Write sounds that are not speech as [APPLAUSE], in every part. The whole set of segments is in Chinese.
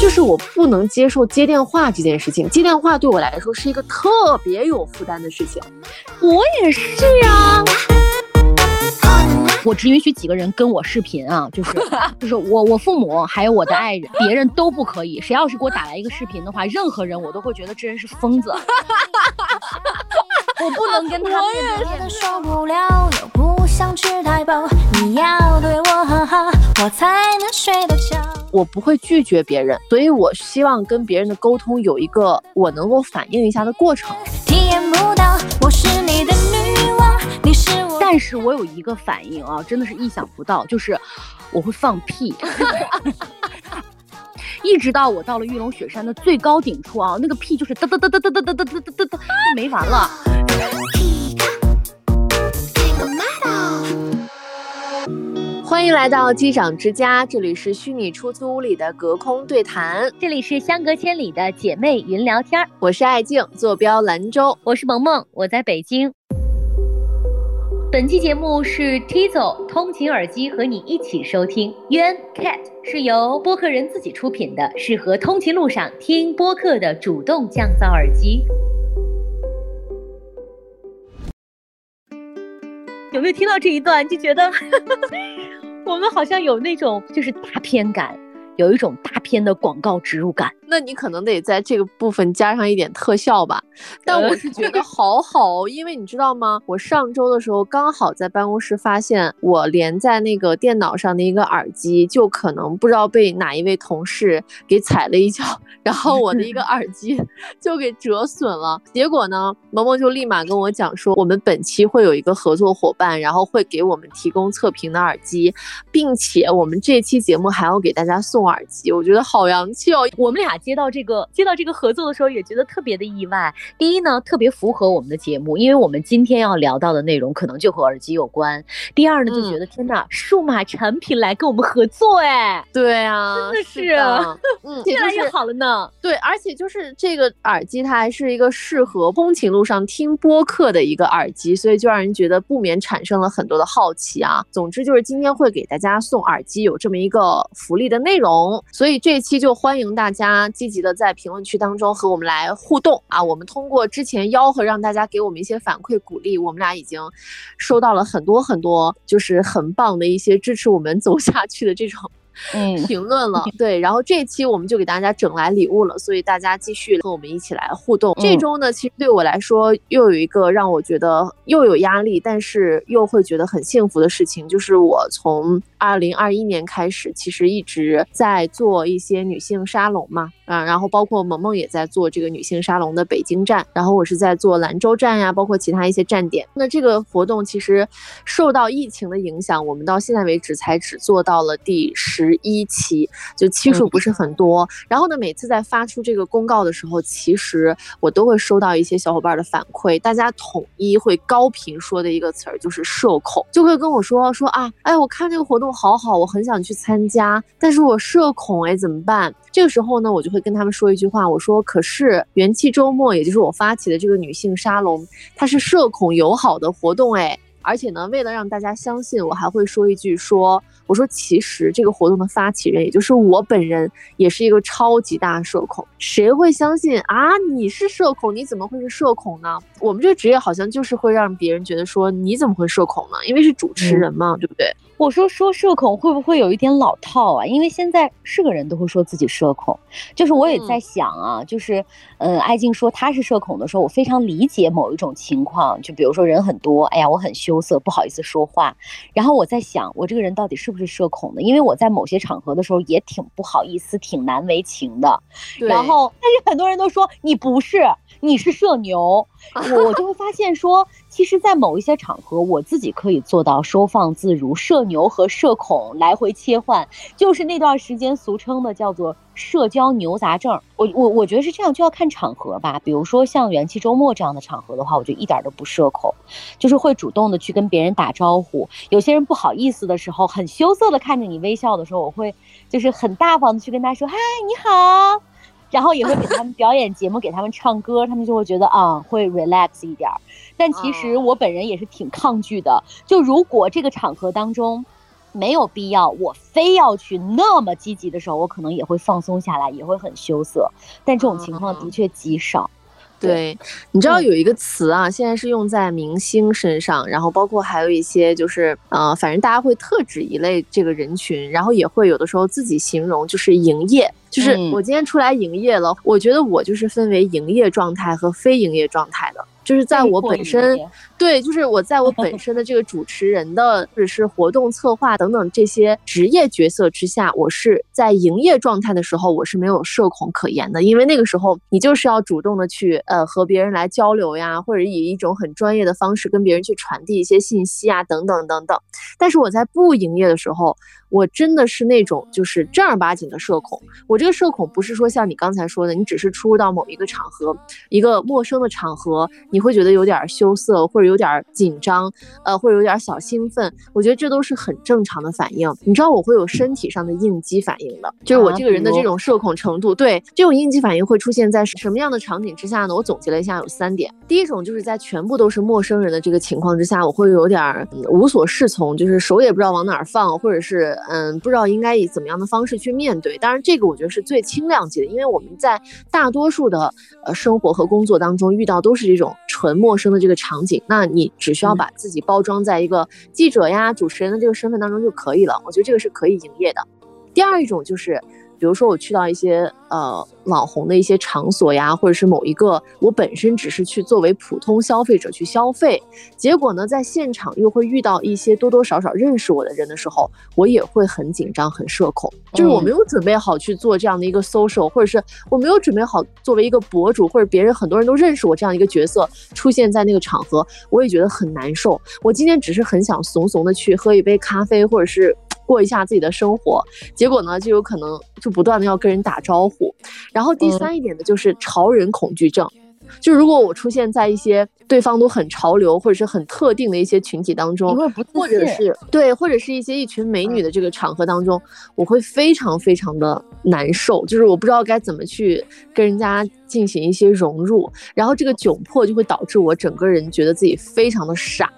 就是我不能接受接电话这件事情，接电话对我来说是一个特别有负担的事情。我也是啊。[LAUGHS] 我只允许几个人跟我视频啊，就是 [LAUGHS] 就是我我父母还有我的爱人，别人都不可以。谁要是给我打来一个视频的话，任何人我都会觉得这人是疯子。[LAUGHS] 我不能跟他我不会拒绝别人，所以我希望跟别人的沟通有一个我能够反应一下的过程。体验不到，我是你的女王，你是我但是我有一个反应啊，真的是意想不到，就是我会放屁，[LAUGHS] 一直到我到了玉龙雪山的最高顶处啊，那个屁就是哒哒哒哒哒哒哒哒哒哒哒，就没完了。欢迎来到机长之家，这里是虚拟出租屋里的隔空对谈，这里是相隔千里的姐妹云聊天。我是爱静，坐标兰州；我是萌萌，我在北京。本期节目是 Tizo 通勤耳机和你一起收听。渊 Cat 是由播客人自己出品的，适合通勤路上听播客的主动降噪耳机。有没有听到这一段就觉得 [LAUGHS] 我们好像有那种就是大片感？有一种大片的广告植入感，那你可能得在这个部分加上一点特效吧。[LAUGHS] 但我是觉得好好，因为你知道吗？我上周的时候刚好在办公室发现，我连在那个电脑上的一个耳机，就可能不知道被哪一位同事给踩了一脚，然后我的一个耳机 [LAUGHS] 就给折损了。结果呢，萌萌就立马跟我讲说，我们本期会有一个合作伙伴，然后会给我们提供测评的耳机，并且我们这期节目还要给大家送。耳机，我觉得好洋气哦！我们俩接到这个接到这个合作的时候，也觉得特别的意外。第一呢，特别符合我们的节目，因为我们今天要聊到的内容可能就和耳机有关。第二呢，就觉得天呐，数码产品来跟我们合作，哎，对啊，真的是，嗯，越来越好了呢。对，而且就是这个耳机，它还是一个适合通勤路上听播客的一个耳机，所以就让人觉得不免产生了很多的好奇啊。总之就是今天会给大家送耳机，有这么一个福利的内容。所以这一期就欢迎大家积极的在评论区当中和我们来互动啊！我们通过之前吆喝让大家给我们一些反馈鼓励，我们俩已经收到了很多很多，就是很棒的一些支持我们走下去的这种。嗯，评论了，对，然后这期我们就给大家整来礼物了，所以大家继续和我们一起来互动。这周呢，其实对我来说又有一个让我觉得又有压力，但是又会觉得很幸福的事情，就是我从二零二一年开始，其实一直在做一些女性沙龙嘛。啊，然后包括萌萌也在做这个女性沙龙的北京站，然后我是在做兰州站呀，包括其他一些站点。那这个活动其实受到疫情的影响，我们到现在为止才只做到了第十一期，就期数不是很多。然后呢，每次在发出这个公告的时候，其实我都会收到一些小伙伴的反馈，大家统一会高频说的一个词儿就是社恐，就会跟我说说啊，哎，我看这个活动好好，我很想去参加，但是我社恐，哎，怎么办？这个时候呢，我就会。跟他们说一句话，我说，可是元气周末，也就是我发起的这个女性沙龙，它是社恐友好的活动，哎，而且呢，为了让大家相信，我还会说一句，说，我说，其实这个活动的发起人，也就是我本人，也是一个超级大社恐，谁会相信啊？你是社恐，你怎么会是社恐呢？我们这个职业好像就是会让别人觉得说，你怎么会社恐呢？因为是主持人嘛，对不对？我说说社恐会不会有一点老套啊？因为现在是个人都会说自己社恐，就是我也在想啊，就是，嗯，艾静说他是社恐的时候，我非常理解某一种情况，就比如说人很多，哎呀，我很羞涩，不好意思说话。然后我在想，我这个人到底是不是社恐的？因为我在某些场合的时候也挺不好意思，挺难为情的。然后，但是很多人都说你不是，你是社牛。[LAUGHS] 我我就会发现说，其实，在某一些场合，我自己可以做到收放自如，社牛和社恐来回切换，就是那段时间俗称的叫做社交牛杂症。我我我觉得是这样，就要看场合吧。比如说像元气周末这样的场合的话，我就一点都不社恐，就是会主动的去跟别人打招呼。有些人不好意思的时候，很羞涩的看着你微笑的时候，我会就是很大方的去跟他说：“嗨，你好。”然后也会给他们表演节目，给他们唱歌，他们就会觉得啊，会 relax 一点儿。但其实我本人也是挺抗拒的。就如果这个场合当中，没有必要，我非要去那么积极的时候，我可能也会放松下来，也会很羞涩。但这种情况的确极少。对，你知道有一个词啊，现在是用在明星身上，然后包括还有一些就是呃，反正大家会特指一类这个人群，然后也会有的时候自己形容就是营业，就是我今天出来营业了，我觉得我就是分为营业状态和非营业状态的。就是在我本身，对，就是我在我本 [LAUGHS] 身的这个主持人的或者是活动策划等等这些职业角色之下，我是在营业状态的时候，我是没有社恐可言的，因为那个时候你就是要主动的去呃和别人来交流呀，或者以一种很专业的方式跟别人去传递一些信息啊，等等等等。但是我在不营业的时候。我真的是那种就是正儿八经的社恐。我这个社恐不是说像你刚才说的，你只是出入到某一个场合，一个陌生的场合，你会觉得有点羞涩或者有点紧张，呃，或者有点小兴奋。我觉得这都是很正常的反应。你知道我会有身体上的应激反应的，就是我这个人的这种社恐程度。对，这种应激反应会出现在什么样的场景之下呢？我总结了一下，有三点。第一种就是在全部都是陌生人的这个情况之下，我会有点无所适从，就是手也不知道往哪儿放，或者是。嗯，不知道应该以怎么样的方式去面对。当然，这个我觉得是最轻量级的，因为我们在大多数的呃生活和工作当中遇到都是这种纯陌生的这个场景，那你只需要把自己包装在一个记者呀、主持人的这个身份当中就可以了。我觉得这个是可以营业的。第二一种就是，比如说我去到一些呃。网红的一些场所呀，或者是某一个我本身只是去作为普通消费者去消费，结果呢，在现场又会遇到一些多多少少认识我的人的时候，我也会很紧张、很社恐。就是我没有准备好去做这样的一个 social，或者是我没有准备好作为一个博主，或者别人很多人都认识我这样一个角色出现在那个场合，我也觉得很难受。我今天只是很想怂怂的去喝一杯咖啡，或者是过一下自己的生活，结果呢，就有可能就不断的要跟人打招呼。然后第三一点呢，就是潮人恐惧症，就如果我出现在一些对方都很潮流或者是很特定的一些群体当中，或者是对，或者是一些一群美女的这个场合当中，我会非常非常的难受，就是我不知道该怎么去跟人家进行一些融入，然后这个窘迫就会导致我整个人觉得自己非常的傻。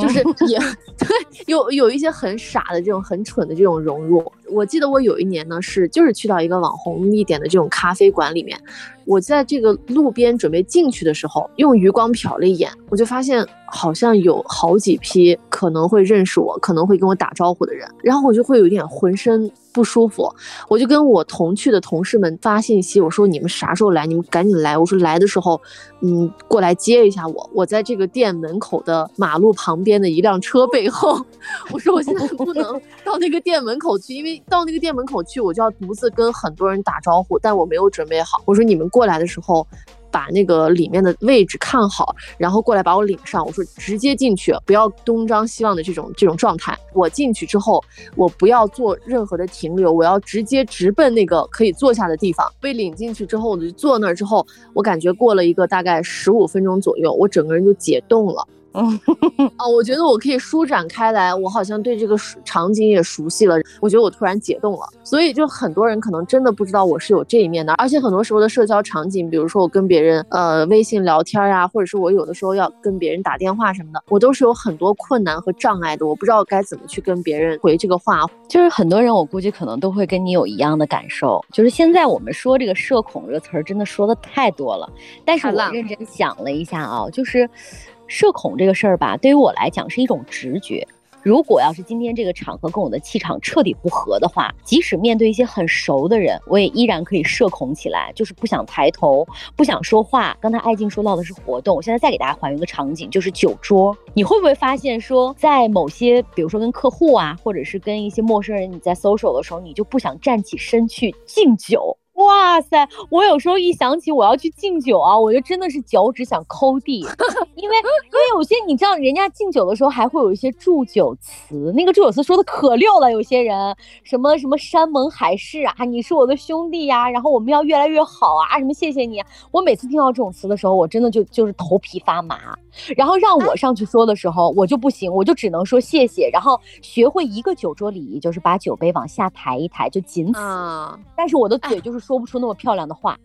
就是也 [LAUGHS] 对，有有一些很傻的这种很蠢的这种融入。我记得我有一年呢是就是去到一个网红一点的这种咖啡馆里面，我在这个路边准备进去的时候，用余光瞟了一眼，我就发现好像有好几批可能会认识我、可能会跟我打招呼的人，然后我就会有点浑身。不舒服，我就跟我同去的同事们发信息，我说你们啥时候来？你们赶紧来！我说来的时候，嗯，过来接一下我。我在这个店门口的马路旁边的一辆车背后，我说我现在不能到那个店门口去，因为到那个店门口去，我就要独自跟很多人打招呼，但我没有准备好。我说你们过来的时候。把那个里面的位置看好，然后过来把我领上。我说直接进去，不要东张西望的这种这种状态。我进去之后，我不要做任何的停留，我要直接直奔那个可以坐下的地方。被领进去之后，我就坐那儿之后，我感觉过了一个大概十五分钟左右，我整个人就解冻了。哦，我觉得我可以舒展开来，我好像对这个场景也熟悉了。我觉得我突然解冻了，所以就很多人可能真的不知道我是有这一面的。而且很多时候的社交场景，比如说我跟别人呃微信聊天啊，或者是我有的时候要跟别人打电话什么的，我都是有很多困难和障碍的。我不知道该怎么去跟别人回这个话。就是很多人，我估计可能都会跟你有一样的感受。就是现在我们说这个社恐这个词儿，真的说的太多了。但是我认真想了一下啊，就是。社恐这个事儿吧，对于我来讲是一种直觉。如果要是今天这个场合跟我的气场彻底不合的话，即使面对一些很熟的人，我也依然可以社恐起来，就是不想抬头，不想说话。刚才艾静说到的是活动，我现在再给大家还原个场景，就是酒桌。你会不会发现说，在某些，比如说跟客户啊，或者是跟一些陌生人，你在 social 的时候，你就不想站起身去敬酒？哇塞！我有时候一想起我要去敬酒啊，我就真的是脚趾想抠地，[LAUGHS] 因为因为有些你知道，人家敬酒的时候还会有一些祝酒词，那个祝酒词说的可溜了。有些人什么什么山盟海誓啊，你是我的兄弟呀，然后我们要越来越好啊，什么谢谢你。我每次听到这种词的时候，我真的就就是头皮发麻。然后让我上去说的时候，我就不行，我就只能说谢谢。然后学会一个酒桌礼仪，就是把酒杯往下抬一抬，就仅此。但是我的嘴就是。说不出那么漂亮的话，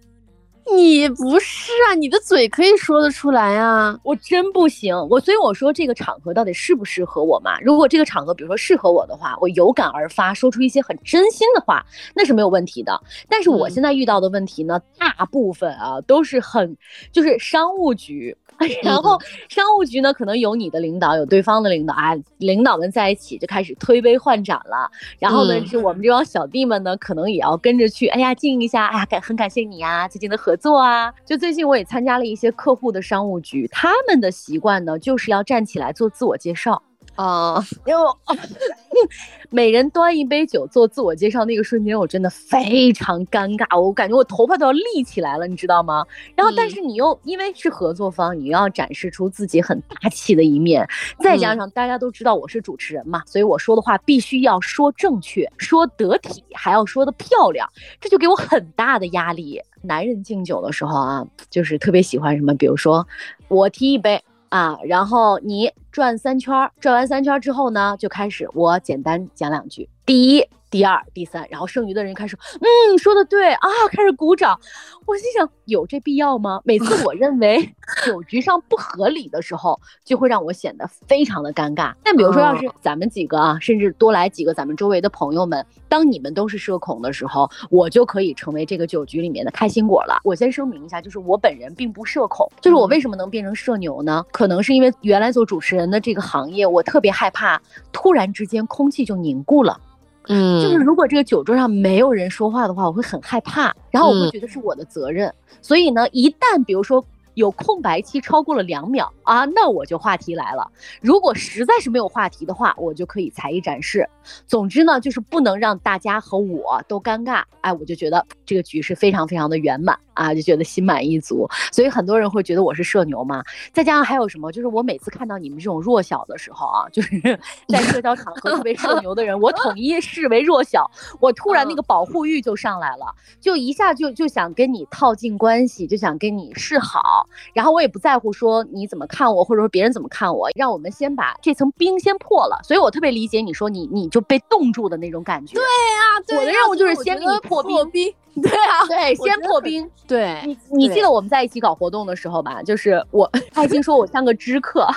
你不是啊，你的嘴可以说得出来啊，我真不行，我所以我说这个场合到底适不适合我嘛？如果这个场合比如说适合我的话，我有感而发，说出一些很真心的话，那是没有问题的。但是我现在遇到的问题呢，大部分啊都是很就是商务局。[LAUGHS] 然后商务局呢，可能有你的领导，有对方的领导啊，领导们在一起就开始推杯换盏了。然后呢，是我们这帮小弟们呢，可能也要跟着去，哎呀敬一下，哎呀感很感谢你啊，最近的合作啊。就最近我也参加了一些客户的商务局，他们的习惯呢，就是要站起来做自我介绍。啊，[LAUGHS] 因为 [LAUGHS] 每人端一杯酒做自我介绍，那个瞬间我真的非常尴尬，我感觉我头发都要立起来了，你知道吗？然后，但是你又因为是合作方，你又要展示出自己很大气的一面，再加上大家都知道我是主持人嘛，所以我说的话必须要说正确、说得体，还要说的漂亮，这就给我很大的压力。男人敬酒的时候啊，就是特别喜欢什么，比如说我提一杯。啊，然后你转三圈，转完三圈之后呢，就开始我简单讲两句。第一。第二、第三，然后剩余的人开始，嗯，说的对啊，开始鼓掌。我心想，有这必要吗？每次我认为酒局上不合理的时候，就会让我显得非常的尴尬。那比如说，要是咱们几个啊，甚至多来几个咱们周围的朋友们，当你们都是社恐的时候，我就可以成为这个酒局里面的开心果了。我先声明一下，就是我本人并不社恐，就是我为什么能变成社牛呢？可能是因为原来做主持人的这个行业，我特别害怕突然之间空气就凝固了。嗯，就是如果这个酒桌上没有人说话的话，我会很害怕，然后我会觉得是我的责任。所以呢，一旦比如说有空白期超过了两秒啊，那我就话题来了。如果实在是没有话题的话，我就可以才艺展示。总之呢，就是不能让大家和我都尴尬。哎，我就觉得这个局是非常非常的圆满。啊，就觉得心满意足，所以很多人会觉得我是社牛嘛。再加上还有什么，就是我每次看到你们这种弱小的时候啊，就是 [LAUGHS] 在社交场合特别社牛的人，我统一视为弱小。我突然那个保护欲就上来了，就一下就就想跟你套近关系，就想跟你示好。然后我也不在乎说你怎么看我，或者说别人怎么看我，让我们先把这层冰先破了。所以我特别理解你说你你就被冻住的那种感觉。对啊，我的任务就是先给你破冰。对啊，对，先破冰。对你，你记得我们在一起搞活动的时候吧？就是我，他已经说我像个知客。[LAUGHS]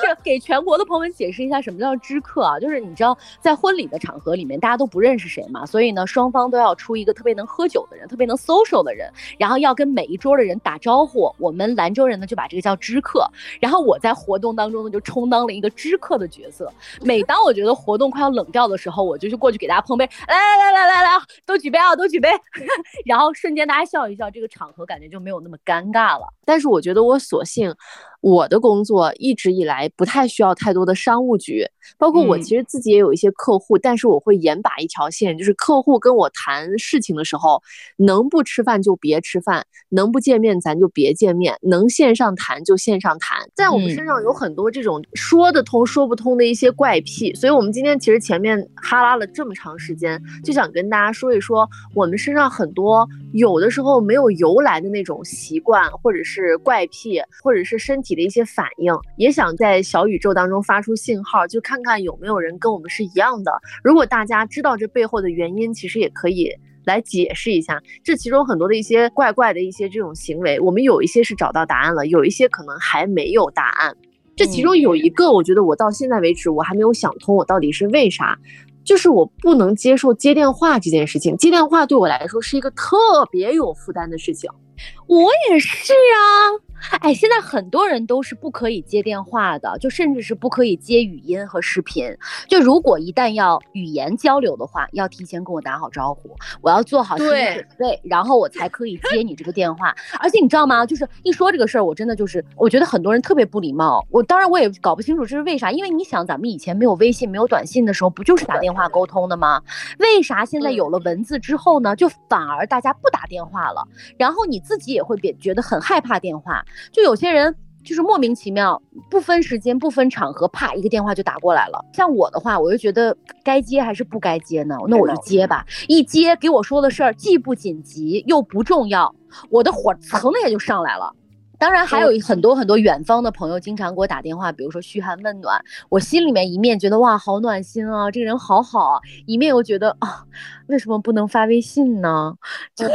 这给全国的朋友们解释一下，什么叫知客啊？就是你知道，在婚礼的场合里面，大家都不认识谁嘛，所以呢，双方都要出一个特别能喝酒的人，特别能 social 的人，然后要跟每一桌的人打招呼。我们兰州人呢，就把这个叫知客。然后我在活动当中呢，就充当了一个知客的角色。每当我觉得活动快要冷掉的时候，我就去过去给大家碰杯，来来来来来来，都举杯啊，都举杯。[LAUGHS] 然后瞬间大家笑一笑，这个场合感觉就没有那么尴尬了。但是我觉得我索性。我的工作一直以来不太需要太多的商务局，包括我其实自己也有一些客户，但是我会严把一条线，就是客户跟我谈事情的时候，能不吃饭就别吃饭，能不见面咱就别见面，能线上谈就线上谈。在我们身上有很多这种说得通说不通的一些怪癖，所以我们今天其实前面哈拉了这么长时间，就想跟大家说一说我们身上很多有的时候没有由来的那种习惯，或者是怪癖，或者是身体。的一些反应，也想在小宇宙当中发出信号，就看看有没有人跟我们是一样的。如果大家知道这背后的原因，其实也可以来解释一下。这其中很多的一些怪怪的一些这种行为，我们有一些是找到答案了，有一些可能还没有答案。这其中有一个，我觉得我到现在为止我还没有想通，我到底是为啥？就是我不能接受接电话这件事情。接电话对我来说是一个特别有负担的事情。我也是啊。哎，现在很多人都是不可以接电话的，就甚至是不可以接语音和视频。就如果一旦要语言交流的话，要提前跟我打好招呼，我要做好心理准备，然后我才可以接你这个电话。而且你知道吗？就是一说这个事儿，我真的就是我觉得很多人特别不礼貌。我当然我也搞不清楚这是为啥，因为你想，咱们以前没有微信、没有短信的时候，不就是打电话沟通的吗？为啥现在有了文字之后呢，就反而大家不打电话了？然后你自己也会别觉得很害怕电话。就有些人就是莫名其妙，不分时间、不分场合，啪一个电话就打过来了。像我的话，我就觉得该接还是不该接呢？那我就接吧。一接给我说的事儿既不紧急又不重要，我的火蹭的也就上来了。当然还有很多很多远方的朋友经常给我打电话，比如说嘘寒问暖，我心里面一面觉得哇好暖心啊，这个人好好啊，一面又觉得啊为什么不能发微信呢？就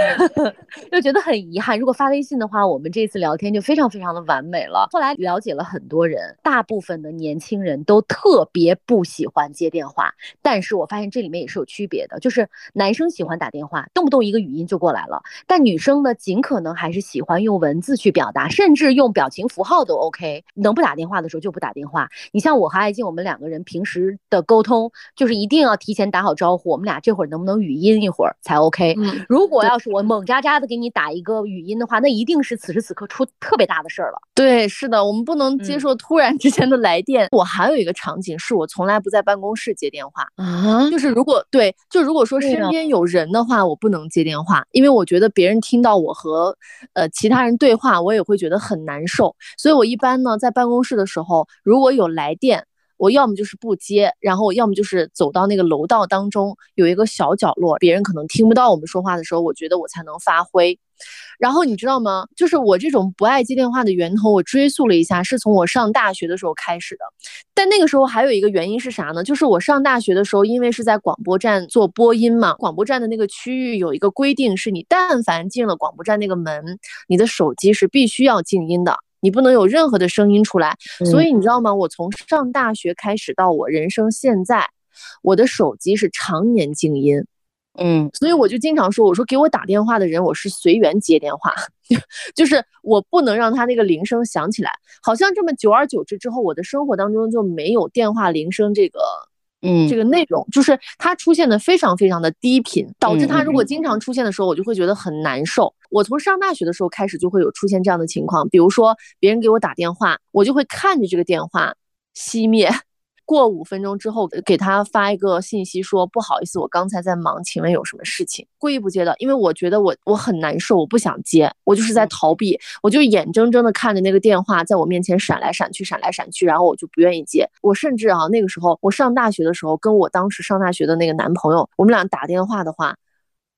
[LAUGHS] 又觉得很遗憾。如果发微信的话，我们这次聊天就非常非常的完美了。后来了解了很多人，大部分的年轻人都特别不喜欢接电话，但是我发现这里面也是有区别的，就是男生喜欢打电话，动不动一个语音就过来了，但女生呢，尽可能还是喜欢用文字去表达。甚至用表情符号都 OK，能不打电话的时候就不打电话。你像我和艾静，我们两个人平时的沟通就是一定要提前打好招呼，我们俩这会儿能不能语音一会儿才 OK。如果要是我猛扎扎的给你打一个语音的话，那一定是此时此刻出特别大的事儿了。对，是的，我们不能接受突然之间的来电。我还有一个场景是我从来不在办公室接电话啊，就是如果对，就如果说身边有人的话，我不能接电话，因为我觉得别人听到我和呃其他人对话，我也会。觉得很难受，所以我一般呢在办公室的时候，如果有来电，我要么就是不接，然后要么就是走到那个楼道当中有一个小角落，别人可能听不到我们说话的时候，我觉得我才能发挥。然后你知道吗？就是我这种不爱接电话的源头，我追溯了一下，是从我上大学的时候开始的。但那个时候还有一个原因是啥呢？就是我上大学的时候，因为是在广播站做播音嘛，广播站的那个区域有一个规定，是你但凡进了广播站那个门，你的手机是必须要静音的，你不能有任何的声音出来。所以你知道吗？我从上大学开始到我人生现在，我的手机是常年静音。嗯，所以我就经常说，我说给我打电话的人，我是随缘接电话，[LAUGHS] 就是我不能让他那个铃声响起来。好像这么久而久之之后，我的生活当中就没有电话铃声这个，嗯，这个内容，就是它出现的非常非常的低频，导致它如果经常出现的时候，我就会觉得很难受。我从上大学的时候开始就会有出现这样的情况，比如说别人给我打电话，我就会看着这个电话熄灭。过五分钟之后，给他发一个信息说不好意思，我刚才在忙，请问有什么事情？故意不接的，因为我觉得我我很难受，我不想接，我就是在逃避，我就眼睁睁的看着那个电话在我面前闪来闪去，闪来闪去，然后我就不愿意接。我甚至啊，那个时候我上大学的时候，跟我当时上大学的那个男朋友，我们俩打电话的话，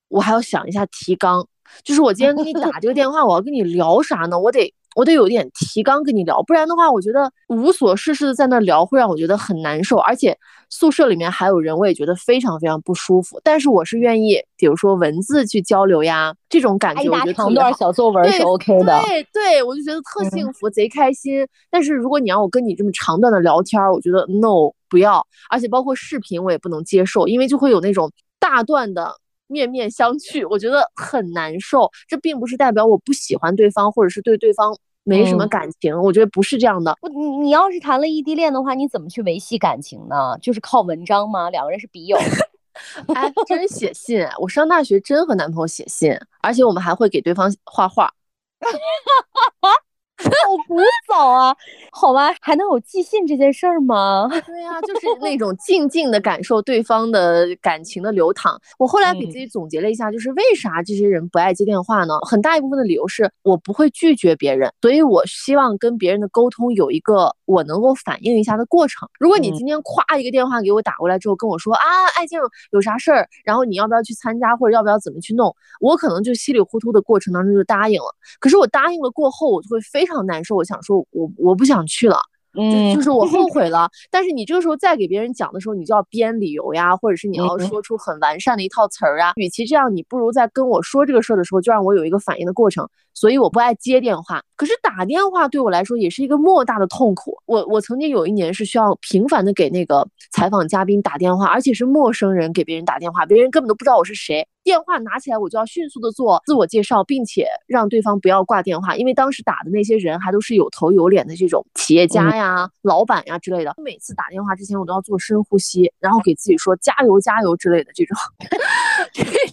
我还要想一下提纲，就是我今天给你打这个电话，我要跟你聊啥呢？我得。我得有点提纲跟你聊，不然的话，我觉得无所事事的在那聊会让我觉得很难受，而且宿舍里面还有人，我也觉得非常非常不舒服。但是我是愿意，比如说文字去交流呀，这种感觉我觉得长段小作文是 OK 的。对对，我就觉得特幸福，贼开心。但是如果你让我跟你这么长段的聊天，我觉得 no 不要，而且包括视频我也不能接受，因为就会有那种大段的面面相觑，我觉得很难受。这并不是代表我不喜欢对方，或者是对对方。没什么感情，我觉得不是这样的。不，你你要是谈了异地恋的话，你怎么去维系感情呢？就是靠文章吗？两个人是笔友？[LAUGHS] 哎，真写信！我上大学真和男朋友写信，而且我们还会给对方画画。[LAUGHS] 好古早啊，好吧，还能有寄信这件事儿吗？[LAUGHS] 对呀，就是那种静静的感受对方的感情的流淌。我后来给自己总结了一下，就是为啥这些人不爱接电话呢？很大一部分的理由是我不会拒绝别人，所以我希望跟别人的沟通有一个我能够反应一下的过程。如果你今天咵一个电话给我打过来之后跟我说啊，爱静有啥事儿，然后你要不要去参加或者要不要怎么去弄，我可能就稀里糊涂的过程当中就答应了。可是我答应了过后，我就会非常。非常难受，我想说，我我不想去了。嗯就是我后 [LAUGHS] 悔了，但是你这个时候再给别人讲的时候，你就要编理由呀，或者是你要说出很完善的一套词儿啊。与其这样，你不如在跟我说这个事儿的时候，就让我有一个反应的过程。所以我不爱接电话，可是打电话对我来说也是一个莫大的痛苦。我我曾经有一年是需要频繁的给那个采访嘉宾打电话，而且是陌生人给别人打电话，别人根本都不知道我是谁。电话拿起来，我就要迅速的做自我介绍，并且让对方不要挂电话，因为当时打的那些人还都是有头有脸的这种企业家呀、老板呀之类的。每次打电话之前，我都要做深呼吸，然后给自己说加油加油之类的这种这 [LAUGHS]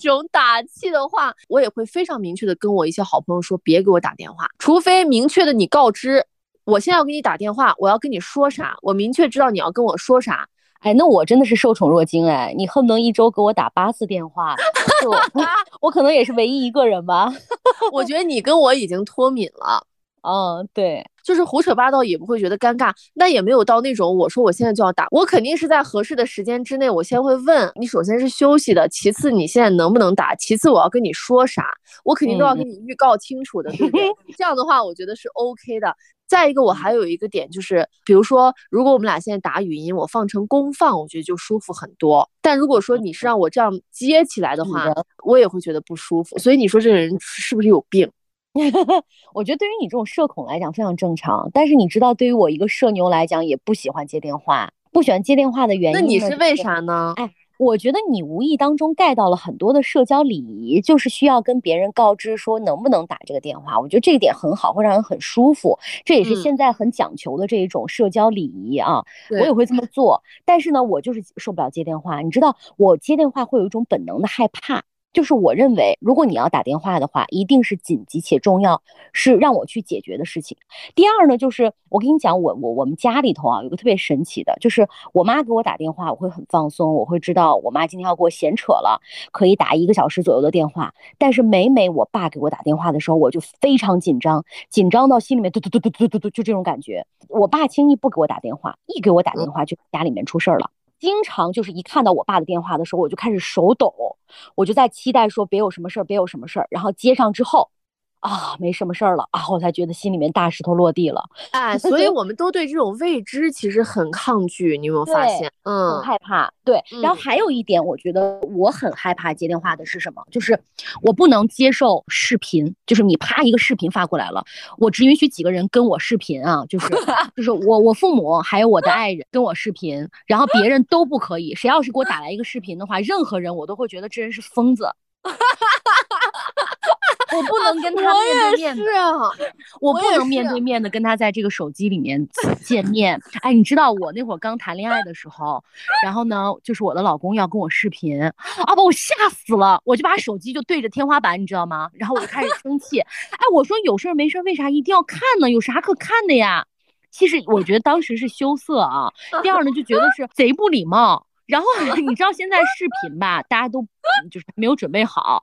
种打气的话，我也会非常明确的跟我一些好朋友说，别给我打电话，除非明确的你告知我现在要给你打电话，我要跟你说啥，我明确知道你要跟我说啥。哎，那我真的是受宠若惊哎！你恨不能一周给我打八次电话，[LAUGHS] 我可能也是唯一一个人吧。我觉得你跟我已经脱敏了。嗯，对，就是胡扯八道也不会觉得尴尬，那也没有到那种我说我现在就要打，我肯定是在合适的时间之内，我先会问你，首先是休息的，其次你现在能不能打，其次我要跟你说啥，我肯定都要跟你预告清楚的，对不对？[LAUGHS] 这样的话，我觉得是 OK 的。再一个，我还有一个点就是，比如说，如果我们俩现在打语音，我放成公放，我觉得就舒服很多。但如果说你是让我这样接起来的话，我也会觉得不舒服。所以你说这个人是不是有病？[LAUGHS] 我觉得对于你这种社恐来讲非常正常。但是你知道，对于我一个社牛来讲，也不喜欢接电话。不喜欢接电话的原因，那你是为啥呢？哎。我觉得你无意当中盖到了很多的社交礼仪，就是需要跟别人告知说能不能打这个电话。我觉得这一点很好，会让人很舒服。这也是现在很讲求的这一种社交礼仪啊。我也会这么做，但是呢，我就是受不了接电话。你知道，我接电话会有一种本能的害怕。就是我认为，如果你要打电话的话，一定是紧急且重要，是让我去解决的事情。第二呢，就是我跟你讲，我我我们家里头啊，有个特别神奇的，就是我妈给我打电话，我会很放松，我会知道我妈今天要给我闲扯了，可以打一个小时左右的电话。但是每每我爸给我打电话的时候，我就非常紧张，紧张到心里面嘟嘟嘟嘟嘟嘟嘟，就这种感觉。我爸轻易不给我打电话，一给我打电话就家里面出事儿了。经常就是一看到我爸的电话的时候，我就开始手抖，我就在期待说别有什么事儿，别有什么事儿。然后接上之后。啊，没什么事儿了啊，我才觉得心里面大石头落地了。哎，所以我们都对这种未知其实很抗拒，你有没有发现？嗯，很害怕。对，然后还有一点，我觉得我很害怕接电话的是什么？就是我不能接受视频，就是你啪一个视频发过来了，我只允许几个人跟我视频啊，就是 [LAUGHS] 就是我我父母还有我的爱人跟我视频，然后别人都不可以。谁要是给我打来一个视频的话，任何人我都会觉得这人是疯子。[LAUGHS] 我不能跟他面对面，我不能面对面的跟他在这个手机里面见面。哎，你知道我那会儿刚谈恋爱的时候，然后呢，就是我的老公要跟我视频，啊，把我吓死了，我就把手机就对着天花板，你知道吗？然后我就开始生气。哎，我说有事没事为啥一定要看呢？有啥可看的呀？其实我觉得当时是羞涩啊。第二呢，就觉得是贼不礼貌。然后你知道现在视频吧，大家都就是没有准备好，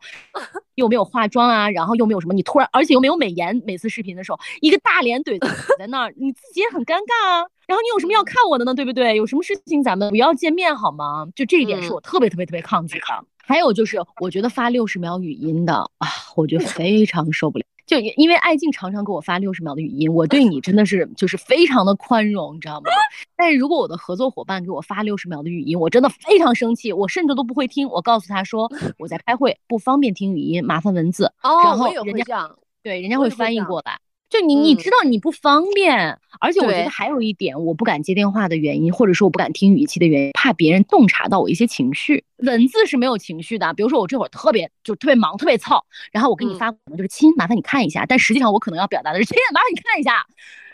又没有化妆啊，然后又没有什么，你突然而且又没有美颜，每次视频的时候一个大脸怼在那儿，你自己也很尴尬啊。然后你有什么要看我的呢？对不对？有什么事情咱们不要见面好吗？就这一点是我特别特别特别抗拒的。还有就是，我觉得发六十秒语音的啊，我觉得 [LAUGHS] 非常受不了。就因为爱静常常给我发六十秒的语音，我对你真的是就是非常的宽容，你知道吗？[LAUGHS] 但是如果我的合作伙伴给我发六十秒的语音，我真的非常生气，我甚至都不会听。我告诉他说 [LAUGHS] 我在开会，不方便听语音，麻烦文字。哦，然后人家对人家会翻译过来。就你你知道你不方便，而且我觉得还有一点，我不敢接电话的原因，或者说我不敢听语气的原因，怕别人洞察到我一些情绪。文字是没有情绪的，比如说我这会儿特别就特别忙，特别操，然后我给你发可能就是亲，麻烦你看一下，但实际上我可能要表达的是亲，麻烦你看一下。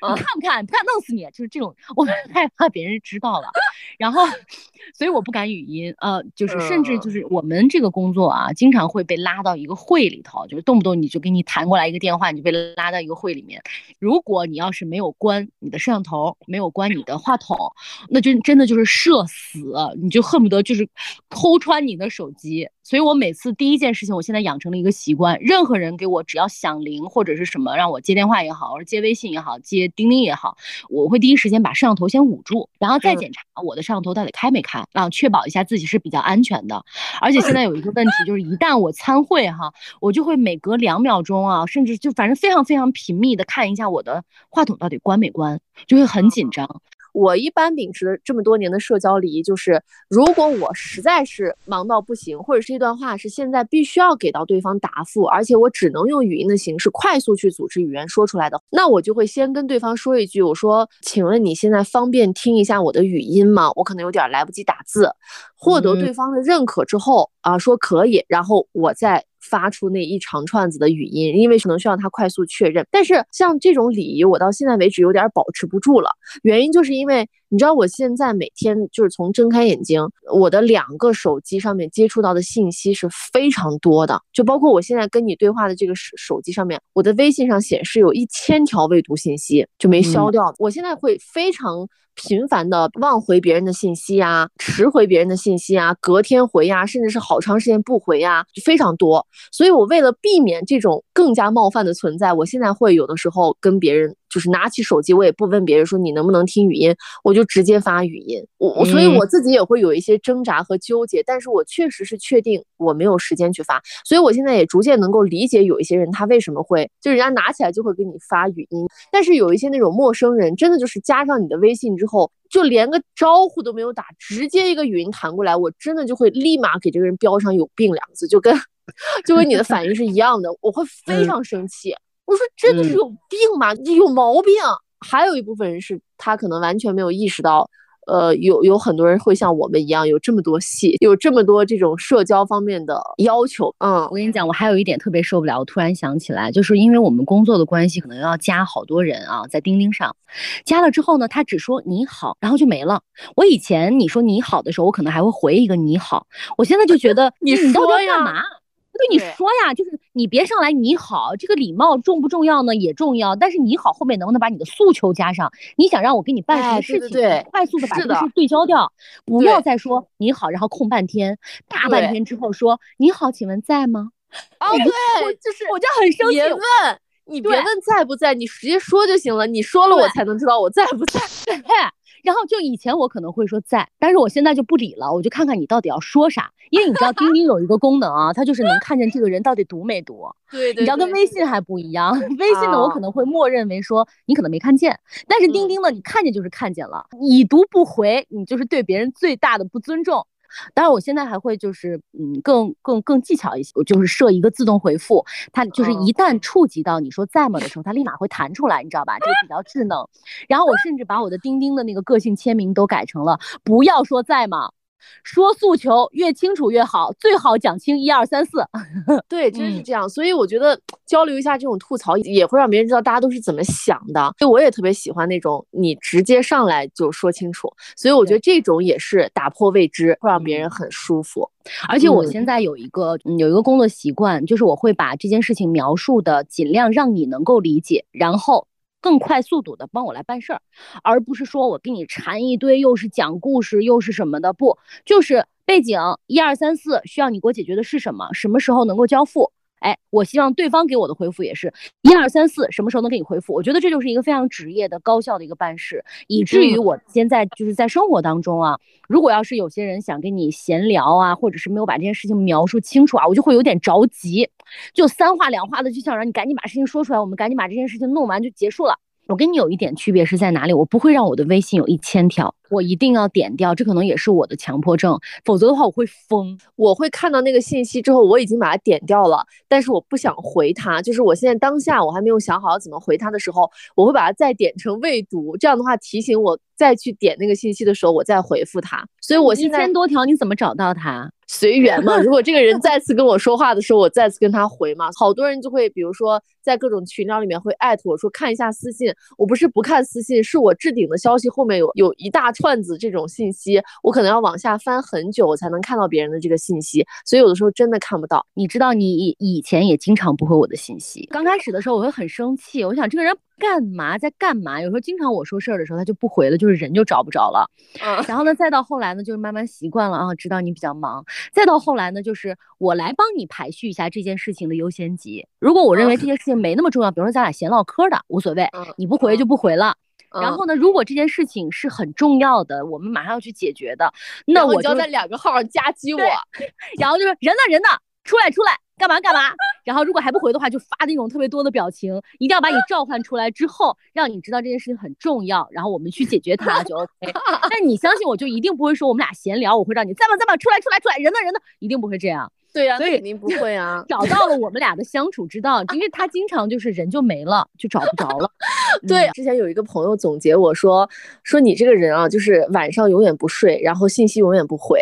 你看不看？不看弄死你！就是这种，[LAUGHS] 我害怕别人知道了，然后，所以我不敢语音。呃，就是甚至就是我们这个工作啊，经常会被拉到一个会里头，就是动不动你就给你弹过来一个电话，你就被拉到一个会里面。如果你要是没有关你的摄像头，没有关你的话筒，那就真的就是社死，你就恨不得就是抠穿你的手机。所以我每次第一件事情，我现在养成了一个习惯，任何人给我只要响铃或者是什么让我接电话也好，或者接微信也好，接钉钉也好，我会第一时间把摄像头先捂住，然后再检查我的摄像头到底开没开，啊，确保一下自己是比较安全的。而且现在有一个问题，就是一旦我参会哈，我就会每隔两秒钟啊，甚至就反正非常非常频密的看一下我的话筒到底关没关，就会很紧张。我一般秉持的这么多年的社交礼仪就是，如果我实在是忙到不行，或者是一段话是现在必须要给到对方答复，而且我只能用语音的形式快速去组织语言说出来的，那我就会先跟对方说一句，我说，请问你现在方便听一下我的语音吗？我可能有点来不及打字，获得对方的认可之后啊，说可以，然后我再。发出那一长串子的语音，因为可能需要他快速确认。但是像这种礼仪，我到现在为止有点保持不住了。原因就是因为你知道我现在每天就是从睁开眼睛，我的两个手机上面接触到的信息是非常多的，就包括我现在跟你对话的这个手手机上面，我的微信上显示有一千条未读信息，就没消掉。我现在会非常。频繁的忘回别人的信息啊，迟回别人的信息啊，隔天回呀，甚至是好长时间不回呀，就非常多。所以我为了避免这种更加冒犯的存在，我现在会有的时候跟别人。就是拿起手机，我也不问别人说你能不能听语音，我就直接发语音。我所以我自己也会有一些挣扎和纠结，但是我确实是确定我没有时间去发，所以我现在也逐渐能够理解有一些人他为什么会就人家拿起来就会给你发语音，但是有一些那种陌生人真的就是加上你的微信之后，就连个招呼都没有打，直接一个语音弹过来，我真的就会立马给这个人标上有病两个字，就跟 [LAUGHS] 就跟你的反应是一样的，我会非常生气。我说真的是有病吗？有毛病。还有一部分人是他可能完全没有意识到，呃，有有很多人会像我们一样有这么多戏，有这么多这种社交方面的要求。嗯，我跟你讲，我还有一点特别受不了。我突然想起来，就是因为我们工作的关系，可能要加好多人啊，在钉钉上，加了之后呢，他只说你好，然后就没了。我以前你说你好的时候，我可能还会回一个你好。我现在就觉得 [LAUGHS] 你说呀。对你说呀，就是你别上来你好，这个礼貌重不重要呢？也重要，但是你好后面能不能把你的诉求加上？你想让我给你办什么事情？对，快速的把这个事对焦掉，不要再说你好，然后空半天，大半天之后说你好，请问在吗？哦，对，就是我就很生气。别问，你别问在不在，你直接说就行了。你说了我才能知道我在不在。[LAUGHS] 然后就以前我可能会说在，但是我现在就不理了，我就看看你到底要说啥。因为你知道 [LAUGHS] 钉钉有一个功能啊，它就是能看见这个人到底读没读。[LAUGHS] 对，你知道跟微信还不一样，微信呢我可能会默认为说你可能没看见，但是钉钉呢你看见就是看见了，已读不回，你就是对别人最大的不尊重。当然，我现在还会就是嗯，更更更技巧一些，我就是设一个自动回复，它就是一旦触及到你说在吗的时候，它立马会弹出来，你知道吧？这个比较智能。然后我甚至把我的钉钉的那个个性签名都改成了不要说在吗。说诉求越清楚越好，最好讲清一二三四。[LAUGHS] 对，真是这样。所以我觉得交流一下这种吐槽，也会让别人知道大家都是怎么想的。所以我也特别喜欢那种你直接上来就说清楚。所以我觉得这种也是打破未知，会让别人很舒服。而且我现在有一个有一个工作习惯，就是我会把这件事情描述的尽量让你能够理解，然后。更快速度的帮我来办事儿，而不是说我给你缠一堆，又是讲故事，又是什么的，不，就是背景一二三四，需要你给我解决的是什么？什么时候能够交付？哎，我希望对方给我的回复也是一二三四，什么时候能给你回复？我觉得这就是一个非常职业的、高效的一个办事，以至于我现在就是在生活当中啊，如果要是有些人想跟你闲聊啊，或者是没有把这件事情描述清楚啊，我就会有点着急，就三话两话的就想让你赶紧把事情说出来，我们赶紧把这件事情弄完就结束了。我跟你有一点区别是在哪里？我不会让我的微信有一千条，我一定要点掉，这可能也是我的强迫症，否则的话我会疯。我会看到那个信息之后，我已经把它点掉了，但是我不想回他，就是我现在当下我还没有想好要怎么回他的时候，我会把它再点成未读，这样的话提醒我再去点那个信息的时候，我再回复他。所以我现在一千多条，你怎么找到他？随缘嘛，如果这个人 [LAUGHS] 再次跟我说话的时候，我再次跟他回嘛。好多人就会，比如说在各种群聊里面会艾特我说看一下私信，我不是不看私信，是我置顶的消息后面有有一大串子这种信息，我可能要往下翻很久，我才能看到别人的这个信息，所以有的时候真的看不到。你知道，你以前也经常不回我的信息，刚开始的时候我会很生气，我想这个人。干嘛在干嘛？有时候经常我说事儿的时候，他就不回了，就是人就找不着了。嗯，然后呢，再到后来呢，就是慢慢习惯了啊，知道你比较忙。再到后来呢，就是我来帮你排序一下这件事情的优先级。如果我认为这件事情没那么重要，比如说咱俩闲唠嗑的，无所谓，你不回就不回了。然后呢，如果这件事情是很重要的，我们马上要去解决的，那我就在两个号上夹击我，然后就是人呢人呢，出来出来。干嘛干嘛？[LAUGHS] 然后如果还不回的话，就发那种特别多的表情，一定要把你召唤出来之后，让你知道这件事情很重要，然后我们去解决它就 OK。[LAUGHS] 但你相信我，就一定不会说我们俩闲聊，我会让你在吗在吗？出来出来出来，人呢人呢，一定不会这样。对呀，所以肯定不会啊。找到了我们俩的相处之道，因为他经常就是人就没了，就找不着了。[LAUGHS] 对，之前有一个朋友总结我说，说你这个人啊，就是晚上永远不睡，然后信息永远不回，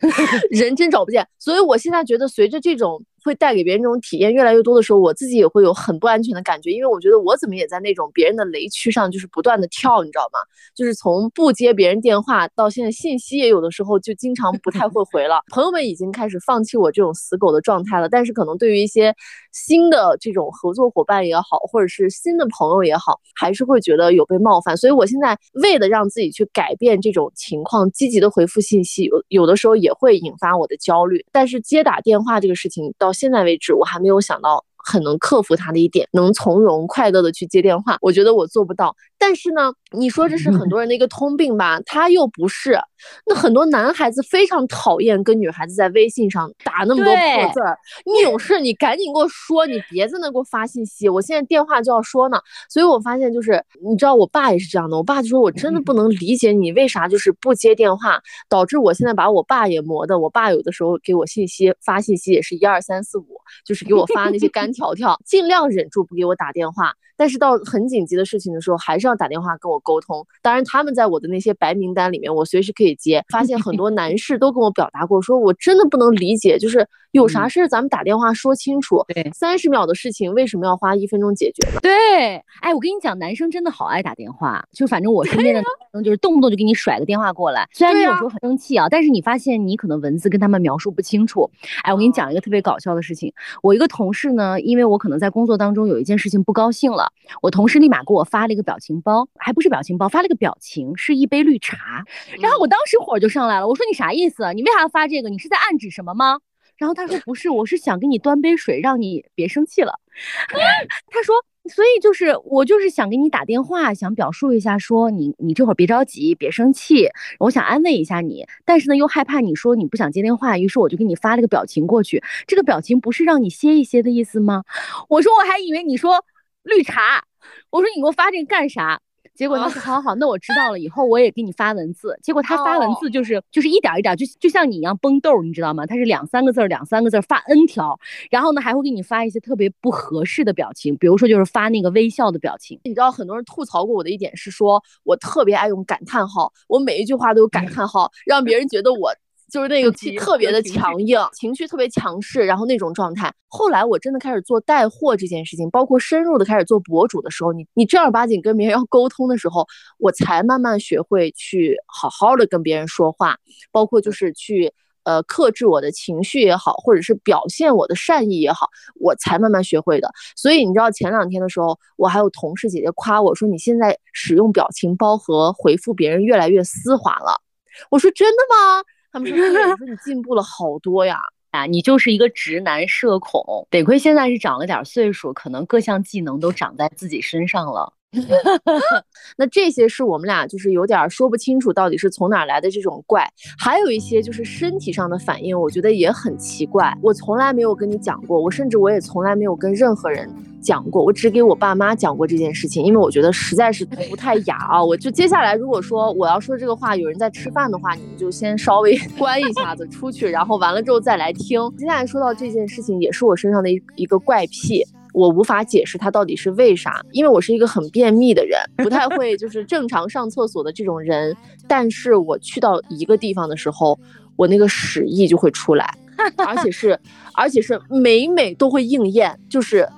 [LAUGHS] 人真找不见。所以我现在觉得，随着这种。会带给别人这种体验越来越多的时候，我自己也会有很不安全的感觉，因为我觉得我怎么也在那种别人的雷区上，就是不断的跳，你知道吗？就是从不接别人电话到现在信息也有的时候就经常不太会 [LAUGHS] 回了。朋友们已经开始放弃我这种死狗的状态了，但是可能对于一些新的这种合作伙伴也好，或者是新的朋友也好，还是会觉得有被冒犯。所以我现在为了让自己去改变这种情况，积极的回复信息，有有的时候也会引发我的焦虑。但是接打电话这个事情到现在为止，我还没有想到很能克服它的一点，能从容快乐的去接电话。我觉得我做不到。但是呢，你说这是很多人的一个通病吧？他又不是。那很多男孩子非常讨厌跟女孩子在微信上打那么多破字儿。你有事你赶紧给我说，你别在那给我发信息。我现在电话就要说呢。所以我发现就是，你知道我爸也是这样的。我爸就说我真的不能理解你为啥就是不接电话，导致我现在把我爸也磨的。我爸有的时候给我信息发信息也是一二三四五，就是给我发那些干条条，[LAUGHS] 尽量忍住不给我打电话。但是到很紧急的事情的时候，还是要打电话跟我沟通。当然，他们在我的那些白名单里面，我随时可以接。发现很多男士都跟我表达过，说我真的不能理解，就是有啥事儿咱们打电话说清楚。对，三十秒的事情为什么要花一分钟解决？对，哎，我跟你讲，男生真的好爱打电话。就反正我身边的男生，就是动不动就给你甩个电话过来。虽然你有时候很生气啊，但是你发现你可能文字跟他们描述不清楚。哎，我给你讲一个特别搞笑的事情。我一个同事呢，因为我可能在工作当中有一件事情不高兴了。我同事立马给我发了一个表情包，还不是表情包，发了个表情，是一杯绿茶。然后我当时火就上来了，我说你啥意思？你为啥要发这个？你是在暗指什么吗？然后他说不是，我是想给你端杯水，让你别生气了。[LAUGHS] 他说，所以就是我就是想给你打电话，想表述一下，说你你这会儿别着急，别生气，我想安慰一下你，但是呢又害怕你说你不想接电话，于是我就给你发了个表情过去。这个表情不是让你歇一歇的意思吗？我说我还以为你说。绿茶，我说你给我发这个干啥？结果他说好好好，那我知道了，以后我也给你发文字。结果他发文字就是就是一点一点，就就像你一样崩豆，你知道吗？他是两三个字儿两三个字儿发 N 条，然后呢还会给你发一些特别不合适的表情，比如说就是发那个微笑的表情。你知道很多人吐槽过我的一点是说我特别爱用感叹号，我每一句话都有感叹号，让别人觉得我。就是那个气特别的强硬，情绪特别强势，然后那种状态。后来我真的开始做带货这件事情，包括深入的开始做博主的时候，你你正儿八经跟别人要沟通的时候，我才慢慢学会去好好的跟别人说话，包括就是去呃克制我的情绪也好，或者是表现我的善意也好，我才慢慢学会的。所以你知道前两天的时候，我还有同事姐姐夸我说你现在使用表情包和回复别人越来越丝滑了。我说真的吗？他们说：“我说你进步了好多呀，啊，你就是一个直男社恐，得亏现在是长了点岁数，可能各项技能都长在自己身上了。[LAUGHS] 那这些是我们俩就是有点说不清楚到底是从哪来的这种怪，还有一些就是身体上的反应，我觉得也很奇怪。我从来没有跟你讲过，我甚至我也从来没有跟任何人。”讲过，我只给我爸妈讲过这件事情，因为我觉得实在是不太雅啊。我就接下来，如果说我要说这个话，有人在吃饭的话，你们就先稍微 [LAUGHS] 关一下子出去，然后完了之后再来听。接下来说到这件事情，也是我身上的一一个怪癖，我无法解释它到底是为啥，因为我是一个很便秘的人，不太会 [LAUGHS] 就是正常上厕所的这种人。但是我去到一个地方的时候，我那个屎意就会出来，[LAUGHS] 而且是而且是每每都会应验，就是。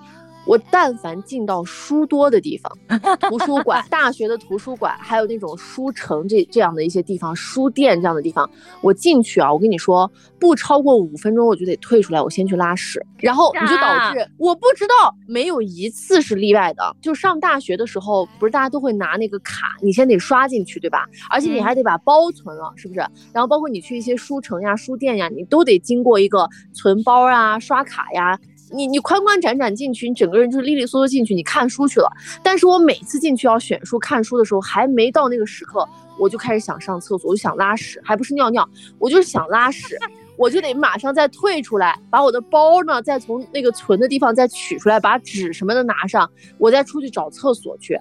我但凡进到书多的地方，图书馆、[LAUGHS] 大学的图书馆，还有那种书城这这样的一些地方，书店这样的地方，我进去啊，我跟你说，不超过五分钟我就得退出来，我先去拉屎，然后你就导致我不知道没有一次是例外的。就上大学的时候，不是大家都会拿那个卡，你先得刷进去，对吧？而且你还得把包存了，是不是？然后包括你去一些书城呀、书店呀，你都得经过一个存包啊、刷卡呀。你你宽宽展展进去，你整个人就是利利索索进去，你看书去了。但是我每次进去要选书看书的时候，还没到那个时刻，我就开始想上厕所，我就想拉屎，还不是尿尿，我就是想拉屎，我就得马上再退出来，把我的包呢再从那个存的地方再取出来，把纸什么的拿上，我再出去找厕所去。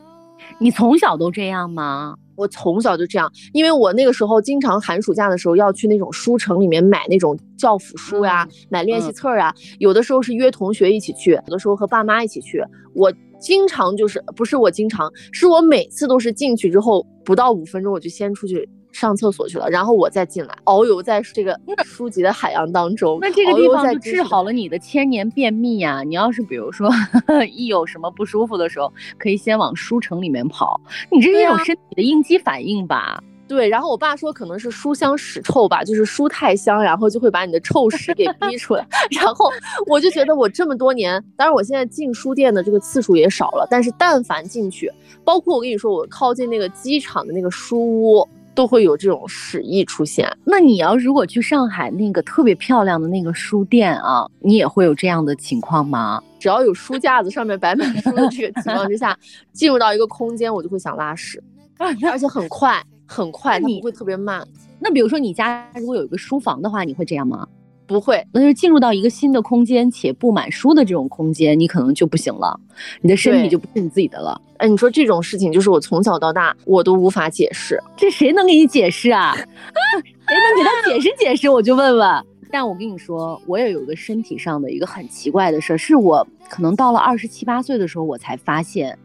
你从小都这样吗？我从小就这样，因为我那个时候经常寒暑假的时候要去那种书城里面买那种教辅书呀，买练习册啊。有的时候是约同学一起去，有的时候和爸妈一起去。我经常就是不是我经常，是我每次都是进去之后不到五分钟我就先出去上厕所去了，然后我再进来，遨游在这个书籍的海洋当中。那这个地方就治好了你的千年便秘呀！你要是比如说 [LAUGHS] 一有什么不舒服的时候，可以先往书城里面跑，你这是一种身体的应激反应吧？[LAUGHS] 对，然后我爸说可能是书香屎臭吧，就是书太香，然后就会把你的臭屎给逼出来。[LAUGHS] 然后我就觉得我这么多年，当然我现在进书店的这个次数也少了，但是但凡进去，包括我跟你说，我靠近那个机场的那个书屋，都会有这种屎意出现。那你要如果去上海那个特别漂亮的那个书店啊，你也会有这样的情况吗？只要有书架子上面摆满书的这个情况之下，[LAUGHS] 进入到一个空间，我就会想拉屎，而且很快。很快，它不会特别慢。那比如说你家如果有一个书房的话，你会这样吗？不会，那就是进入到一个新的空间且布满书的这种空间，你可能就不行了，你的身体就不是你自己的了。哎，你说这种事情，就是我从小到大我都无法解释，这谁能给你解释啊？[LAUGHS] 谁能给他解释解释？我就问问。但我跟你说，我也有一个身体上的一个很奇怪的事儿，是我可能到了二十七八岁的时候，我才发现。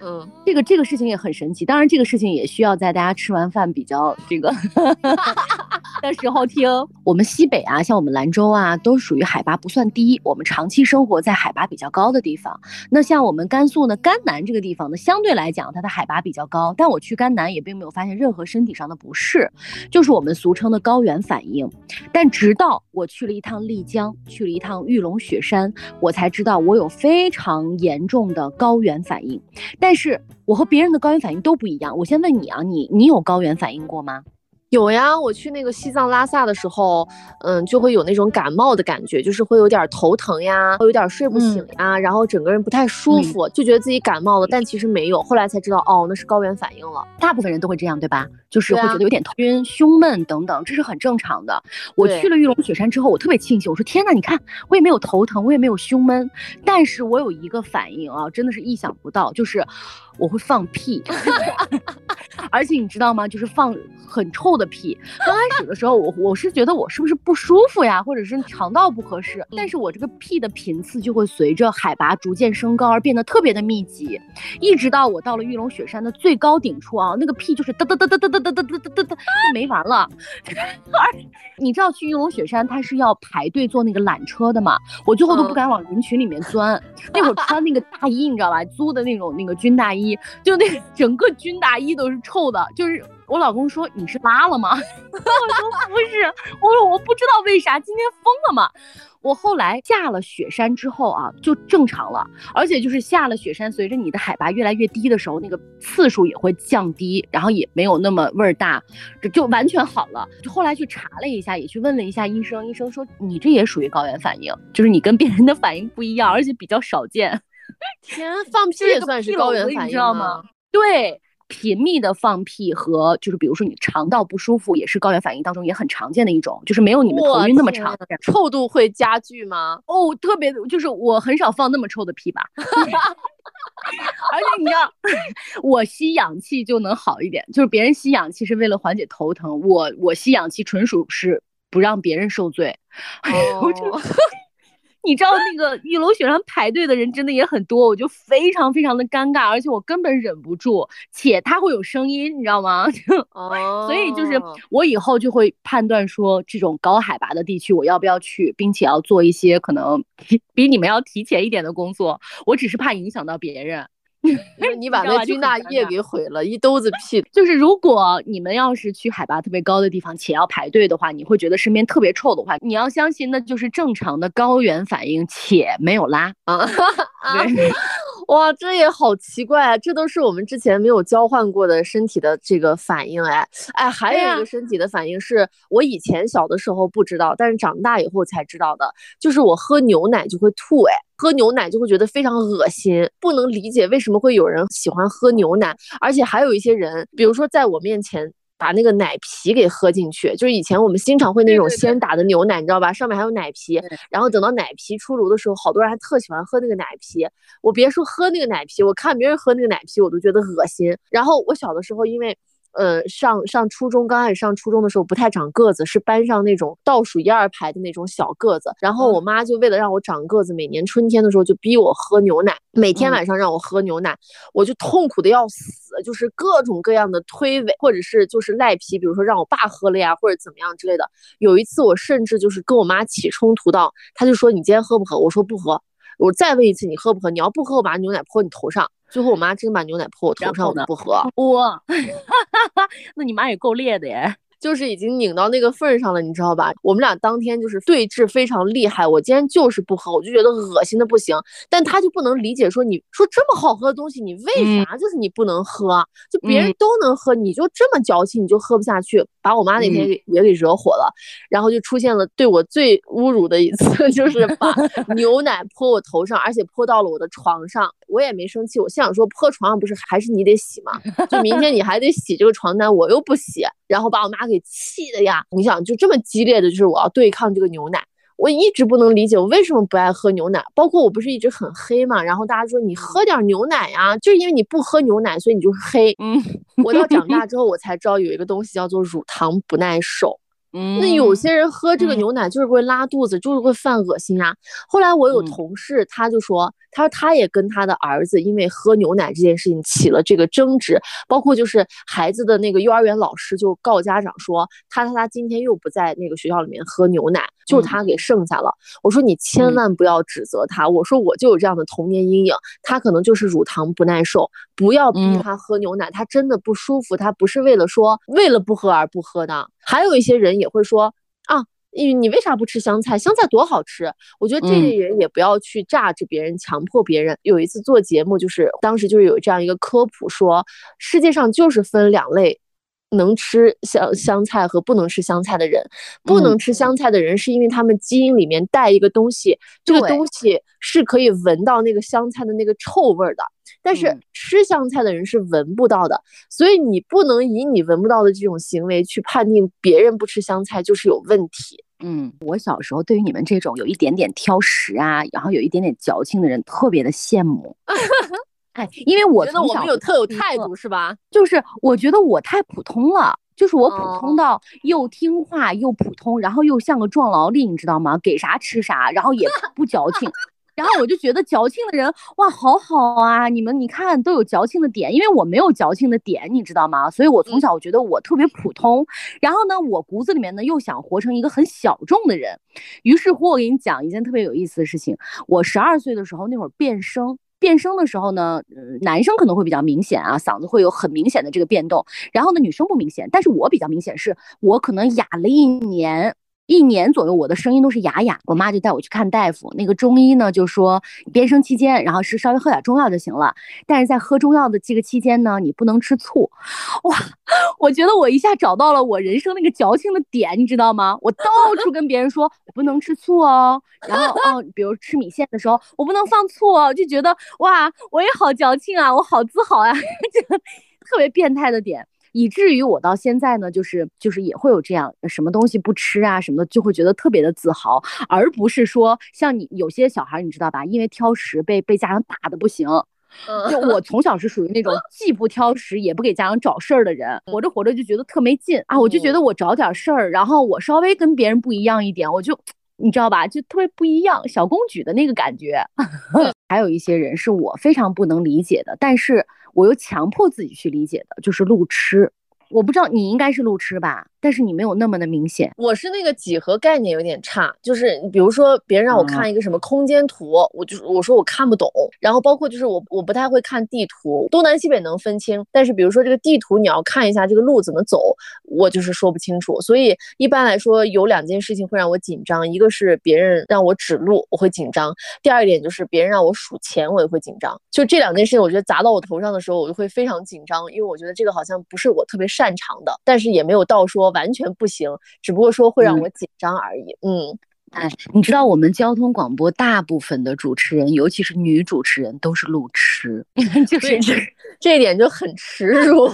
嗯，这个这个事情也很神奇，当然这个事情也需要在大家吃完饭比较这个的时候听。我们西北啊，像我们兰州啊，都属于海拔不算低，我们长期生活在海拔比较高的地方。那像我们甘肃呢，甘南这个地方呢，相对来讲它的海拔比较高，但我去甘南也并没有发现任何身体上的不适，就是我们俗称的高原反应。但直到我去了一趟丽江，去了一趟玉龙雪山，我才知道我有非常严重的高原反应。但是我和别人的高原反应都不一样。我先问你啊，你你有高原反应过吗？有呀，我去那个西藏拉萨的时候，嗯，就会有那种感冒的感觉，就是会有点头疼呀，会有点睡不醒呀，然后整个人不太舒服，就觉得自己感冒了，但其实没有。后来才知道，哦，那是高原反应了。大部分人都会这样，对吧？就是会觉得有点头晕、胸闷等等，这是很正常的。我去了玉龙雪山之后，我特别庆幸，我说天呐，你看我也没有头疼，我也没有胸闷，但是我有一个反应啊，真的是意想不到，就是我会放屁。[LAUGHS] 而且你知道吗？就是放很臭的屁。刚开始的时候，我我是觉得我是不是不舒服呀，或者是肠道不合适。但是我这个屁的频次就会随着海拔逐渐升高而变得特别的密集，一直到我到了玉龙雪山的最高顶处啊，那个屁就是哒哒哒哒哒哒哒哒哒哒哒哒，没完了。[LAUGHS] 而你知道去玉龙雪山它是要排队坐那个缆车的嘛？我最后都不敢往人群里面钻。那会儿穿那个大衣，你知道吧？租的那种那个军大衣，就那整个军大衣都是臭。的，就是我老公说你是拉了吗？[LAUGHS] 我说不是，我说我不知道为啥今天疯了嘛。我后来下了雪山之后啊，就正常了，而且就是下了雪山，随着你的海拔越来越低的时候，那个次数也会降低，然后也没有那么味儿大，就就完全好了。就后来去查了一下，也去问了一下医生，医生说你这也属于高原反应，就是你跟别人的反应不一样，而且比较少见。[LAUGHS] 天，放屁也算是高原反应吗？对。频密的放屁和就是比如说你肠道不舒服，也是高原反应当中也很常见的一种，就是没有你们头晕那么长。臭度会加剧吗？哦，特别就是我很少放那么臭的屁吧。[LAUGHS] 而且你要 [LAUGHS] 我吸氧气就能好一点，就是别人吸氧气是为了缓解头疼，我我吸氧气纯属是不让别人受罪。哦。你知道那个玉龙雪山排队的人真的也很多，我就非常非常的尴尬，而且我根本忍不住，且它会有声音，你知道吗？[LAUGHS] 哦，所以就是我以后就会判断说，这种高海拔的地区我要不要去，并且要做一些可能 [LAUGHS] 比你们要提前一点的工作，我只是怕影响到别人。[LAUGHS] 你把那军大业给毁了，一兜子屁。就是如果你们要是去海拔特别高的地方且要排队的话，你会觉得身边特别臭的话，你要相信那就是正常的高原反应，且没有拉啊。[LAUGHS] 对，哇，这也好奇怪啊！这都是我们之前没有交换过的身体的这个反应哎哎，还有一个身体的反应是我以前小的时候不知道，但是长大以后才知道的，就是我喝牛奶就会吐哎。喝牛奶就会觉得非常恶心，不能理解为什么会有人喜欢喝牛奶，而且还有一些人，比如说在我面前把那个奶皮给喝进去，就是以前我们经常会那种鲜打的牛奶，你知道吧？上面还有奶皮，然后等到奶皮出炉的时候，好多人还特喜欢喝那个奶皮。我别说喝那个奶皮，我看别人喝那个奶皮，我都觉得恶心。然后我小的时候因为。呃，上上初中刚开始上初中的时候不太长个子，是班上那种倒数一二排的那种小个子。然后我妈就为了让我长个子，每年春天的时候就逼我喝牛奶，每天晚上让我喝牛奶，我就痛苦的要死，就是各种各样的推诿，或者是就是赖皮，比如说让我爸喝了呀，或者怎么样之类的。有一次我甚至就是跟我妈起冲突到，她就说你今天喝不喝？我说不喝。我再问一次你喝不喝？你要不喝，我把牛奶泼你头上。最后我妈真把牛奶泼我头上，我就不喝。哇，[LAUGHS] 那你妈也够烈的耶。就是已经拧到那个份儿上了，你知道吧？我们俩当天就是对峙非常厉害。我今天就是不喝，我就觉得恶心的不行。但他就不能理解，说你说这么好喝的东西，你为啥就是你不能喝？就别人都能喝，你就这么矫情，你就喝不下去，把我妈那天给也给惹火了。然后就出现了对我最侮辱的一次，[LAUGHS] 就是把 [LAUGHS] 牛奶泼我头上，而且泼到了我的床上。我也没生气，我心想说泼床上不是还是你得洗吗？[LAUGHS] 就明天你还得洗这个床单，我又不洗，然后把我妈给气的呀！你想就这么激烈的，就是我要对抗这个牛奶，我一直不能理解我为什么不爱喝牛奶。包括我不是一直很黑嘛，然后大家说你喝点牛奶呀，就是因为你不喝牛奶，所以你就是黑。嗯，我到长 [LAUGHS] 大之后我才知道有一个东西叫做乳糖不耐受。那有些人喝这个牛奶就是会拉肚子，就是会犯恶心呀。后来我有同事，他就说，他说他也跟他的儿子因为喝牛奶这件事情起了这个争执，包括就是孩子的那个幼儿园老师就告家长说，他他他今天又不在那个学校里面喝牛奶，就他给剩下了。我说你千万不要指责他，我说我就有这样的童年阴影，他可能就是乳糖不耐受，不要逼他喝牛奶，他真的不舒服，他不是为了说为了不喝而不喝的。还有一些人也会说啊，你你为啥不吃香菜？香菜多好吃！我觉得这些人也不要去榨制别人，强迫别人。有一次做节目，就是当时就是有这样一个科普，说世界上就是分两类。能吃香香菜和不能吃香菜的人，不能吃香菜的人是因为他们基因里面带一个东西，这个东西是可以闻到那个香菜的那个臭味的，但是吃香菜的人是闻不到的，所以你不能以你闻不到的这种行为去判定别人不吃香菜就是有问题。嗯，我小时候对于你们这种有一点点挑食啊，然后有一点点矫情的人特别的羡慕。[LAUGHS] 哎，因为我觉得我们有特有态度是吧？就是我觉得我太普通了，就是我普通到又听话又普通，然后又像个壮劳力，你知道吗？给啥吃啥，然后也不矫情，然后我就觉得矫情的人哇，好好啊！你们你看都有矫情的点，因为我没有矫情的点，你知道吗？所以我从小我觉得我特别普通，然后呢，我骨子里面呢又想活成一个很小众的人，于是乎我给你讲一件特别有意思的事情，我十二岁的时候那会儿变声。变声的时候呢，呃，男生可能会比较明显啊，嗓子会有很明显的这个变动，然后呢，女生不明显，但是我比较明显，是我可能哑了一年。一年左右，我的声音都是哑哑。我妈就带我去看大夫，那个中医呢就说，变声期间，然后是稍微喝点中药就行了。但是在喝中药的这个期间呢，你不能吃醋。哇，[LAUGHS] 我觉得我一下找到了我人生那个矫情的点，你知道吗？我到处跟别人说我不能吃醋哦，然后哦，比如吃米线的时候，我不能放醋哦，就觉得哇，我也好矫情啊，我好自豪啊，[LAUGHS] 这个特别变态的点。以至于我到现在呢，就是就是也会有这样什么东西不吃啊什么的，就会觉得特别的自豪，而不是说像你有些小孩，你知道吧？因为挑食被被家长打的不行。就我从小是属于那种既不挑食也不给家长找事儿的人，活着活着就觉得特没劲啊！我就觉得我找点事儿，然后我稍微跟别人不一样一点，我就你知道吧？就特别不一样，小公举的那个感觉。[LAUGHS] 还有一些人是我非常不能理解的，但是。我又强迫自己去理解的，就是路痴。我不知道你应该是路痴吧？但是你没有那么的明显，我是那个几何概念有点差，就是比如说别人让我看一个什么空间图，我就我说我看不懂，然后包括就是我我不太会看地图，东南西北能分清，但是比如说这个地图你要看一下这个路怎么走，我就是说不清楚，所以一般来说有两件事情会让我紧张，一个是别人让我指路我会紧张，第二点就是别人让我数钱我也会紧张，就这两件事情我觉得砸到我头上的时候我就会非常紧张，因为我觉得这个好像不是我特别擅长的，但是也没有到说。完全不行，只不过说会让我紧张而已。嗯，哎，你知道我们交通广播大部分的主持人，尤其是女主持人，都是路痴，[LAUGHS] 就是这一点就很耻辱。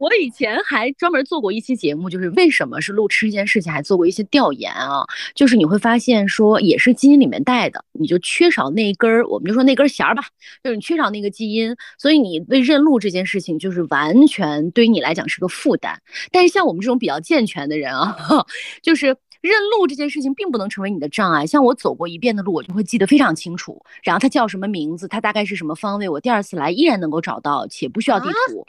我以前还专门做过一期节目，就是为什么是路痴这件事情，还做过一些调研啊。就是你会发现说，也是基因里面带的，你就缺少那一根儿，我们就说那根弦儿吧，就是你缺少那个基因，所以你为认路这件事情，就是完全对于你来讲是个负担。但是像我们这种比较健全的人啊，[LAUGHS] 就是认路这件事情并不能成为你的障碍。像我走过一遍的路，我就会记得非常清楚，然后它叫什么名字，它大概是什么方位，我第二次来依然能够找到，且不需要地图。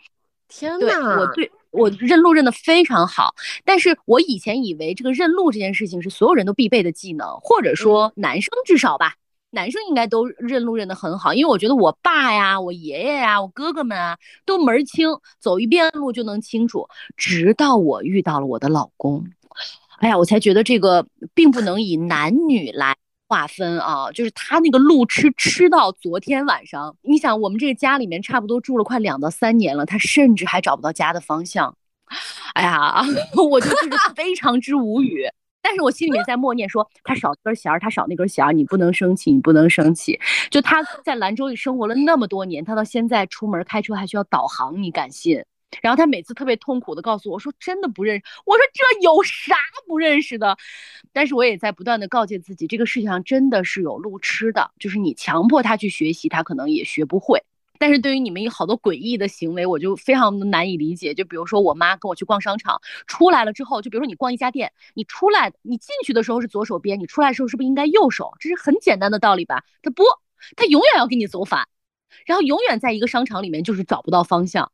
天呐，我对我认路认得非常好，但是我以前以为这个认路这件事情是所有人都必备的技能，或者说男生至少吧，男生应该都认路认得很好，因为我觉得我爸呀、我爷爷呀、我哥哥们啊都门儿清，走一遍路就能清楚。直到我遇到了我的老公，哎呀，我才觉得这个并不能以男女来。划分啊，就是他那个路痴痴到昨天晚上。你想，我们这个家里面差不多住了快两到三年了，他甚至还找不到家的方向。哎呀，[LAUGHS] 我就是非常之无语。但是我心里面在默念说，他少根弦儿，他少那根弦儿，你不能生气，你不能生气。就他在兰州里生活了那么多年，他到现在出门开车还需要导航，你敢信？然后他每次特别痛苦的告诉我说：“真的不认识。”我说：“这有啥不认识的？”但是我也在不断的告诫自己，这个世界上真的是有路痴的，就是你强迫他去学习，他可能也学不会。但是对于你们有好多诡异的行为，我就非常的难以理解。就比如说我妈跟我去逛商场，出来了之后，就比如说你逛一家店，你出来你进去的时候是左手边，你出来的时候是不是应该右手？这是很简单的道理吧？他不，他永远要给你走反，然后永远在一个商场里面就是找不到方向。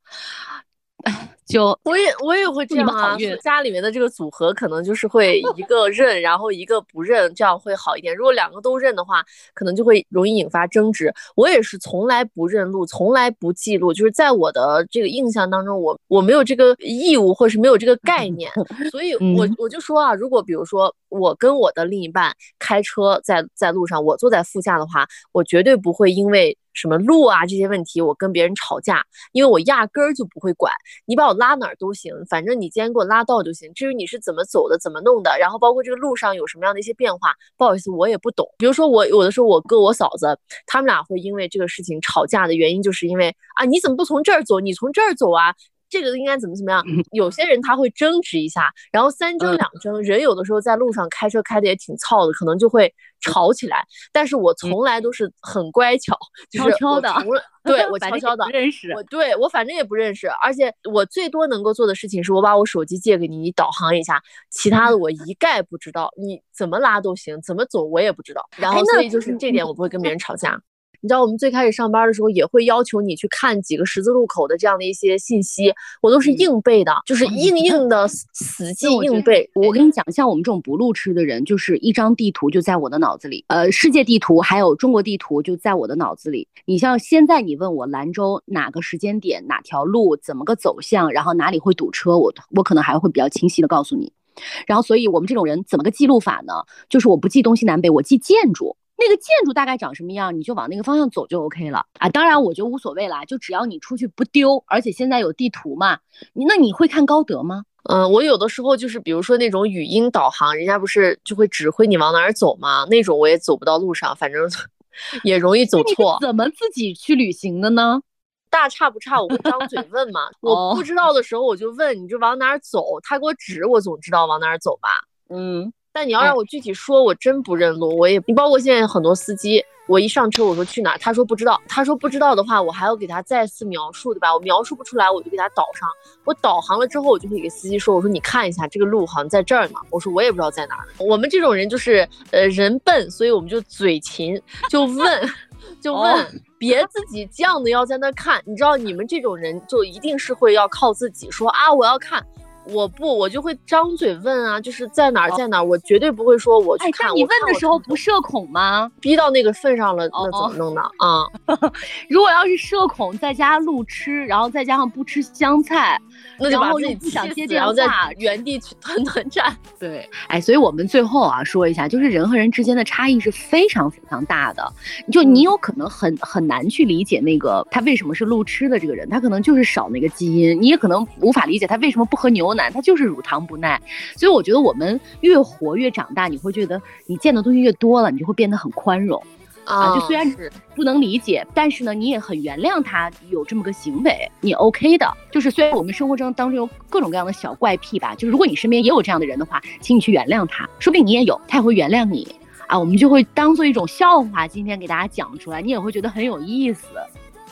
[LAUGHS] 就我也我也会这样啊，家里面的这个组合可能就是会一个认，然后一个不认，这样会好一点。如果两个都认的话，可能就会容易引发争执。我也是从来不认路，从来不记录，就是在我的这个印象当中，我我没有这个义务或者是没有这个概 [LAUGHS] 念，所以我我就说啊，如果比如说我跟我的另一半开车在在路上，我坐在副驾的话，我绝对不会因为。什么路啊这些问题，我跟别人吵架，因为我压根儿就不会管你把我拉哪儿都行，反正你今天给我拉到就行。至于你是怎么走的，怎么弄的，然后包括这个路上有什么样的一些变化，不好意思，我也不懂。比如说我有的时候我哥我嫂子他们俩会因为这个事情吵架的原因，就是因为啊你怎么不从这儿走，你从这儿走啊。这个应该怎么怎么样？有些人他会争执一下，然后三争两争。人有的时候在路上开车开的也挺糙的，可能就会吵起来。但是我从来都是很乖巧，就是悄悄的。[LAUGHS] 对我悄悄的认识我，对我反正也不认识。而且我最多能够做的事情是我把我手机借给你，你导航一下。其他的我一概不知道，你怎么拉都行，怎么走我也不知道。然后所以就是这点我不会跟别人吵架。你知道我们最开始上班的时候，也会要求你去看几个十字路口的这样的一些信息，我都是硬背的，就是硬硬的死记硬背。我跟你讲，像我们这种不路痴的人，就是一张地图就在我的脑子里，呃，世界地图还有中国地图就在我的脑子里。你像现在你问我兰州哪个时间点、哪条路、怎么个走向，然后哪里会堵车，我我可能还会比较清晰的告诉你。然后，所以我们这种人怎么个记录法呢？就是我不记东西南北，我记建筑。那个建筑大概长什么样，你就往那个方向走就 OK 了啊！当然我觉得无所谓啦，就只要你出去不丢，而且现在有地图嘛。你那你会看高德吗？嗯，我有的时候就是比如说那种语音导航，人家不是就会指挥你往哪儿走吗？那种我也走不到路上，反正 [LAUGHS] 也容易走错。怎么自己去旅行的呢？[LAUGHS] 大差不差，我会张嘴问嘛。[LAUGHS] 我不知道的时候我就问，你就往哪儿走，他给我指，我总知道往哪儿走吧。嗯。但你要让我具体说，我真不认路。我也，你包括现在很多司机，我一上车我说去哪儿，他说不知道。他说不知道的话，我还要给他再次描述，对吧？我描述不出来，我就给他导上。我导航了之后，我就会给司机说，我说你看一下这个路好像在这儿呢。我说我也不知道在哪儿。我们这种人就是呃人笨，所以我们就嘴勤，就问，[LAUGHS] 就问，别自己犟的要在那看。你知道你们这种人就一定是会要靠自己说啊，我要看。我不，我就会张嘴问啊，就是在哪儿，在哪儿，我绝对不会说我去看。你问的时候不社恐吗？逼到那个份上了，那怎么弄呢？[LAUGHS] 啊，[LAUGHS] 如果要是社恐，在家路痴，然后再加上不吃香菜，那就把自己不想接电话，[LAUGHS] 原地去团团转。对，哎，所以我们最后啊说一下，就是人和人之间的差异是非常非常大的。就你有可能很很难去理解那个他为什么是路痴的这个人，他可能就是少那个基因，你也可能无法理解他为什么不喝牛。他就是乳糖不耐，所以我觉得我们越活越长大，你会觉得你见的东西越多了，你就会变得很宽容。啊，就虽然不能理解，但是呢，你也很原谅他有这么个行为，你 OK 的。就是虽然我们生活中当中有各种各样的小怪癖吧，就是如果你身边也有这样的人的话，请你去原谅他，说不定你也有，他也会原谅你啊。我们就会当做一种笑话，今天给大家讲出来，你也会觉得很有意思。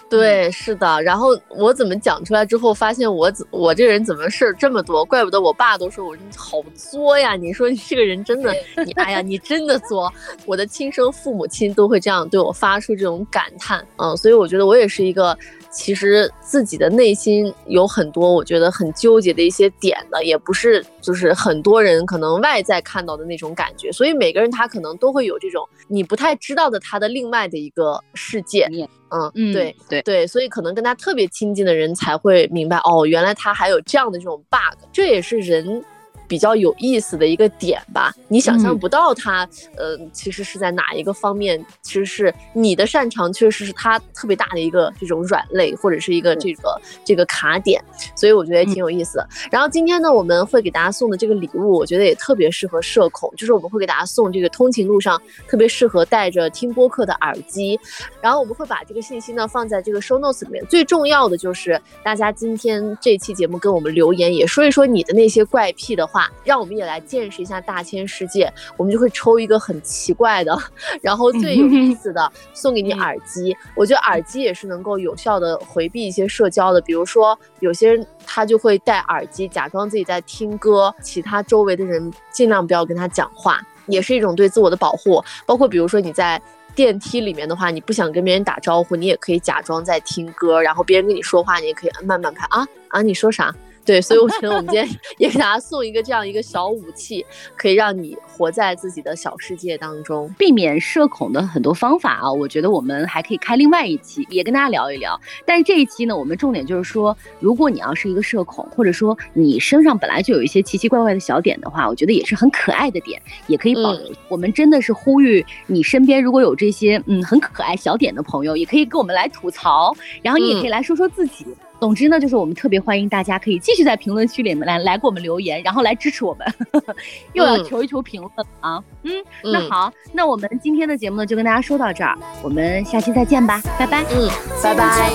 对，是的。然后我怎么讲出来之后，发现我怎我这人怎么事儿这么多？怪不得我爸都说我好作呀！你说你这个人真的，你哎呀，你真的作。我的亲生父母亲都会这样对我发出这种感叹，嗯，所以我觉得我也是一个。其实自己的内心有很多我觉得很纠结的一些点的，也不是就是很多人可能外在看到的那种感觉，所以每个人他可能都会有这种你不太知道的他的另外的一个世界。嗯嗯，对对对，所以可能跟他特别亲近的人才会明白，哦，原来他还有这样的这种 bug，这也是人。比较有意思的一个点吧，你想象不到他，呃，其实是在哪一个方面，其实是你的擅长，确实是他特别大的一个这种软肋，或者是一个这个这个卡点，所以我觉得也挺有意思。然后今天呢，我们会给大家送的这个礼物，我觉得也特别适合社恐，就是我们会给大家送这个通勤路上特别适合带着听播客的耳机。然后我们会把这个信息呢放在这个 show notes 里面。最重要的就是大家今天这期节目跟我们留言，也说一说你的那些怪癖的。话，让我们也来见识一下大千世界。我们就会抽一个很奇怪的，然后最有意思的，送给你耳机。我觉得耳机也是能够有效的回避一些社交的。比如说，有些人他就会戴耳机，假装自己在听歌，其他周围的人尽量不要跟他讲话，也是一种对自我的保护。包括比如说你在电梯里面的话，你不想跟别人打招呼，你也可以假装在听歌，然后别人跟你说话，你也可以慢慢看啊啊，你说啥？对，所以我觉得我们今天 [LAUGHS] 也给大家送一个这样一个小武器，可以让你活在自己的小世界当中，避免社恐的很多方法啊。我觉得我们还可以开另外一期，也跟大家聊一聊。但是这一期呢，我们重点就是说，如果你要是一个社恐，或者说你身上本来就有一些奇奇怪怪的小点的话，我觉得也是很可爱的点，也可以保留。我们真的是呼吁你身边如果有这些嗯很可爱小点的朋友，也可以跟我们来吐槽，然后你也可以来说说自己。总之呢，就是我们特别欢迎大家可以继续在评论区里面来来给我们留言，然后来支持我们。[LAUGHS] 又要求一求评论啊，嗯，那好，那我们今天的节目呢就跟大家说到这儿，我们下期再见吧，拜拜，嗯，拜拜。